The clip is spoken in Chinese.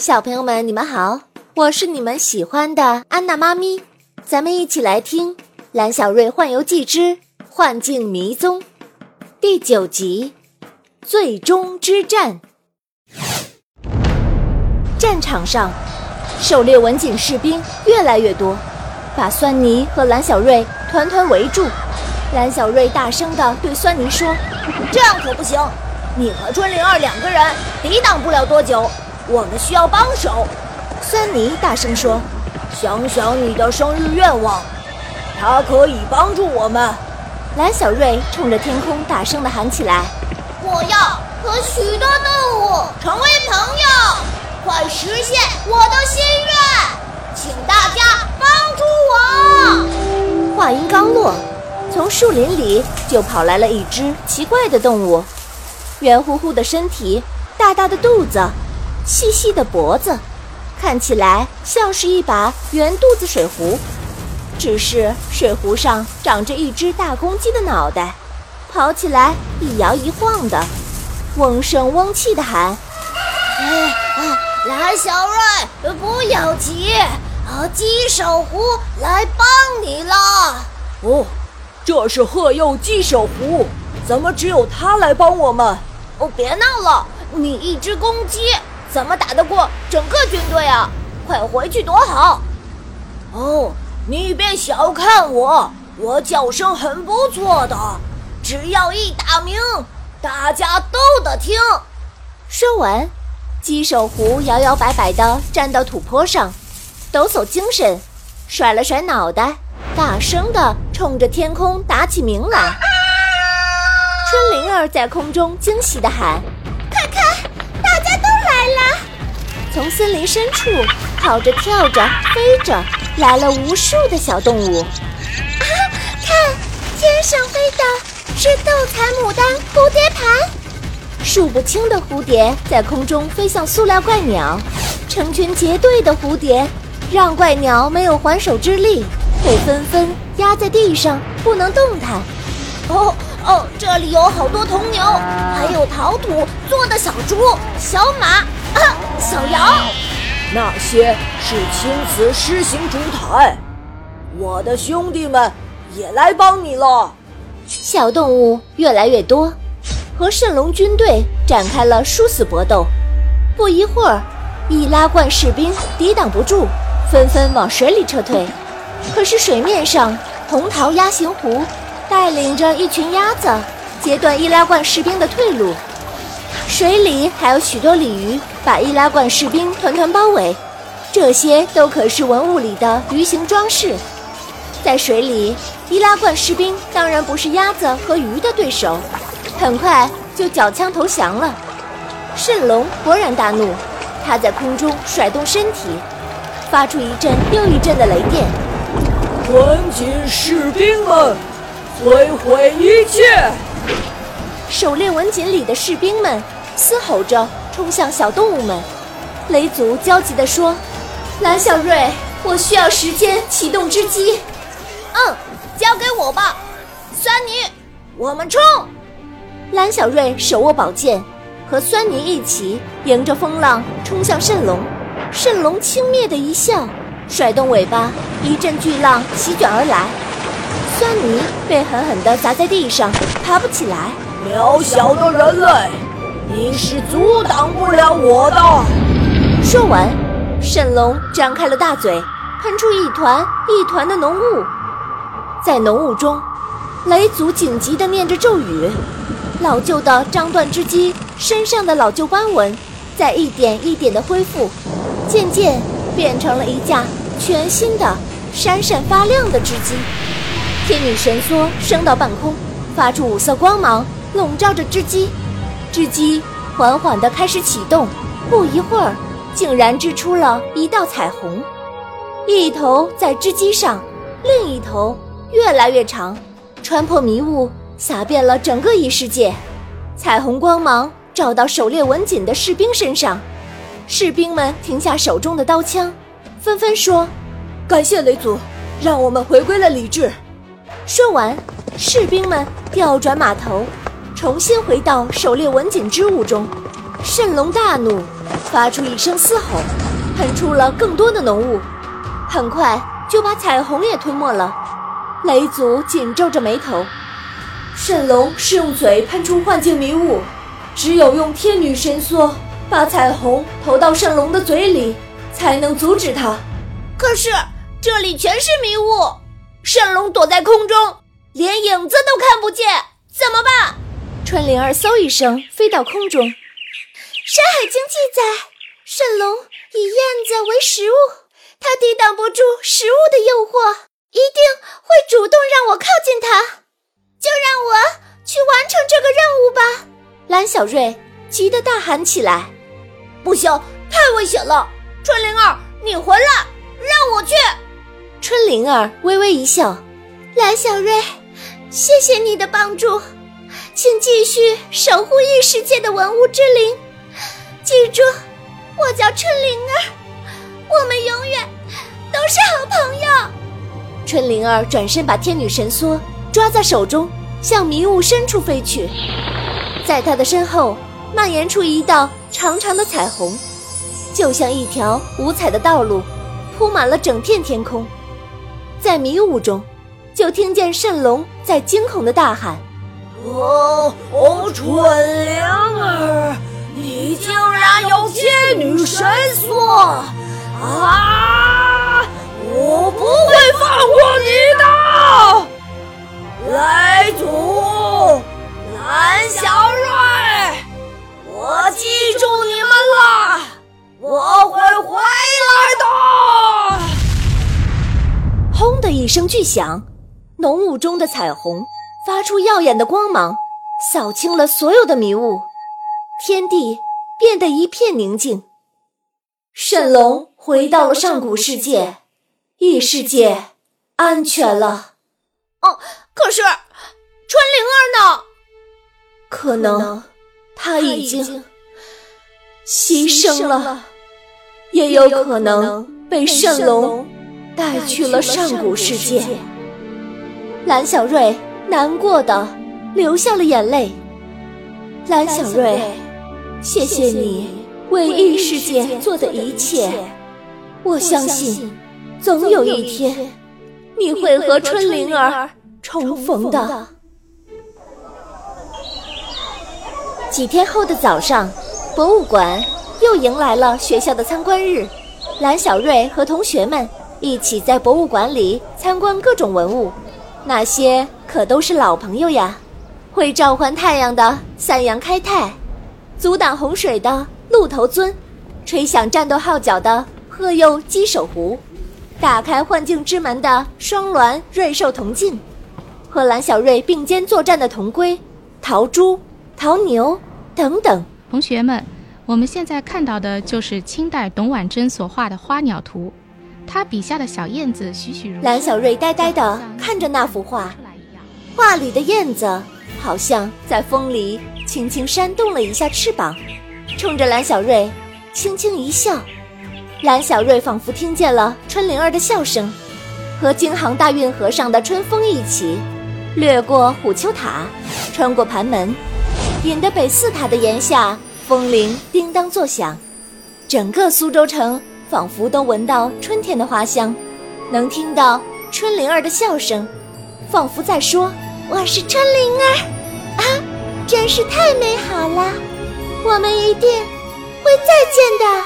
小朋友们，你们好，我是你们喜欢的安娜妈咪，咱们一起来听《蓝小瑞幻游记之幻境迷踪》第九集《最终之战》。战场上，狩猎文景士兵越来越多，把酸泥和蓝小瑞团团围住。蓝小瑞大声地对酸泥说：“这样可不行，你和春灵儿两个人抵挡不了多久。”我们需要帮手，森尼大声说：“想想你的生日愿望，它可以帮助我们。”蓝小瑞冲着天空大声地喊起来：“我要和许多动物成为朋友，快实现我的心愿，请大家帮助我！”话音刚落，从树林里就跑来了一只奇怪的动物，圆乎乎的身体，大大的肚子。细细的脖子，看起来像是一把圆肚子水壶，只是水壶上长着一只大公鸡的脑袋，跑起来一摇一晃的，嗡声嗡气的喊：“哎哎，蓝小瑞，不要急，啊，鸡手壶来帮你了。”哦，这是鹤幼鸡手壶，怎么只有它来帮我们？哦，别闹了，你一只公鸡。怎么打得过整个军队啊？快回去躲好！哦，你别小看我，我叫声很不错的，只要一打鸣，大家都得听。说完，鸡手壶摇摇摆摆地站到土坡上，抖擞精神，甩了甩脑袋，大声地冲着天空打起鸣来。春灵儿在空中惊喜地喊：“从森林深处跑着、跳着、飞着来了无数的小动物。啊，看，天上飞的是斗彩牡丹蝴蝶盘，数不清的蝴蝶在空中飞向塑料怪鸟，成群结队的蝴蝶让怪鸟没有还手之力，被纷纷压在地上不能动弹。哦哦，这里有好多铜牛，还有陶土做的小猪、小马。啊，小羊，那些是青瓷狮形烛台。我的兄弟们也来帮你了。小动物越来越多，和圣龙军队展开了殊死搏斗。不一会儿，易拉罐士兵抵挡不住，纷纷往水里撤退。可是水面上，红桃鸭形狐带领着一群鸭子，截断易拉罐士兵的退路。水里还有许多鲤鱼，把易拉罐士兵团团包围。这些都可是文物里的鱼形装饰。在水里，易拉罐士兵当然不是鸭子和鱼的对手，很快就缴枪投降了。圣龙勃然大怒，他在空中甩动身体，发出一阵又一阵的雷电。文锦士兵们，摧毁一切！狩猎文锦里的士兵们。嘶吼着冲向小动物们，雷族焦急地说：“蓝小瑞，我需要时间启动织机。”“嗯，交给我吧。”“酸泥，我们冲！”蓝小瑞手握宝剑，和酸泥一起迎着风浪冲向蜃龙。蜃龙轻蔑的一笑，甩动尾巴，一阵巨浪席卷而来。酸泥被狠狠地砸在地上，爬不起来。渺小的人类。你是阻挡不了我的。说完，沈龙张开了大嘴，喷出一团一团的浓雾。在浓雾中，雷祖紧急地念着咒语，老旧的张断织机身上的老旧斑纹在一点一点地恢复，渐渐变成了一架全新的、闪闪发亮的织机。天女神梭升到半空，发出五色光芒，笼罩着织机。织机缓缓地开始启动，不一会儿，竟然织出了一道彩虹。一头在织机上，另一头越来越长，穿破迷雾，洒遍了整个异世界。彩虹光芒照到狩猎文锦的士兵身上，士兵们停下手中的刀枪，纷纷说：“感谢雷祖，让我们回归了理智。”说完，士兵们调转马头。重新回到狩猎文锦之物中，蜃龙大怒，发出一声嘶吼，喷出了更多的浓雾，很快就把彩虹也吞没了。雷祖紧皱着眉头。神龙是用嘴喷出幻境迷雾，只有用天女神梭把彩虹投到圣龙的嘴里，才能阻止它。可是这里全是迷雾，圣龙躲在空中，连影子都看不见，怎么办？春灵儿嗖一声飞到空中。《山海经》记载，蜃龙以燕子为食物，它抵挡不住食物的诱惑，一定会主动让我靠近它。就让我去完成这个任务吧！蓝小瑞急得大喊起来：“不行，太危险了！春灵儿，你回来，让我去！”春灵儿微微一笑：“蓝小瑞，谢谢你的帮助，请继续守护异世界的文物之灵。记住，我叫春灵儿，我们永远都是好朋友。”春灵儿转身把天女神梭。抓在手中，向迷雾深处飞去，在他的身后蔓延出一道长长的彩虹，就像一条五彩的道路，铺满了整片天空。在迷雾中，就听见蜃龙在惊恐的大喊：“哦哦，春灵儿，你竟然有天女神梭啊！我不会放过你的！”雷祖，蓝小瑞，我记住你们了，我会回来的。轰的一声巨响，浓雾中的彩虹发出耀眼的光芒，扫清了所有的迷雾，天地变得一片宁静。圣龙回到了上古世界，异世界安全了。哦。可是，春灵儿呢？可能他已经牺牲了，也有可能被圣龙带去了上古世界。蓝小瑞难过的流下了眼泪。蓝小瑞，谢谢你为异世界做的一切。我相信，总有一天你会和春灵儿。重逢的。几天后的早上，博物馆又迎来了学校的参观日。蓝小瑞和同学们一起在博物馆里参观各种文物，那些可都是老朋友呀！会召唤太阳的三阳开泰，阻挡洪水的鹿头尊，吹响战斗号角的鹤佑鸡首壶，打开幻境之门的双鸾瑞兽铜镜。和蓝小瑞并肩作战的铜龟、陶猪、陶牛等等同学们，我们现在看到的就是清代董婉珍所画的花鸟图，他笔下的小燕子栩栩如。蓝小瑞呆呆地看着那幅画，画里的燕子好像在风里轻轻扇动了一下翅膀，冲着蓝小瑞轻轻一笑。蓝小瑞仿佛听见了春灵儿的笑声，和京杭大运河上的春风一起。掠过虎丘塔，穿过盘门，引得北寺塔的檐下风铃叮当作响，整个苏州城仿佛都闻到春天的花香，能听到春灵儿的笑声，仿佛在说：“我是春灵儿，啊，真是太美好了，我们一定会再见的。”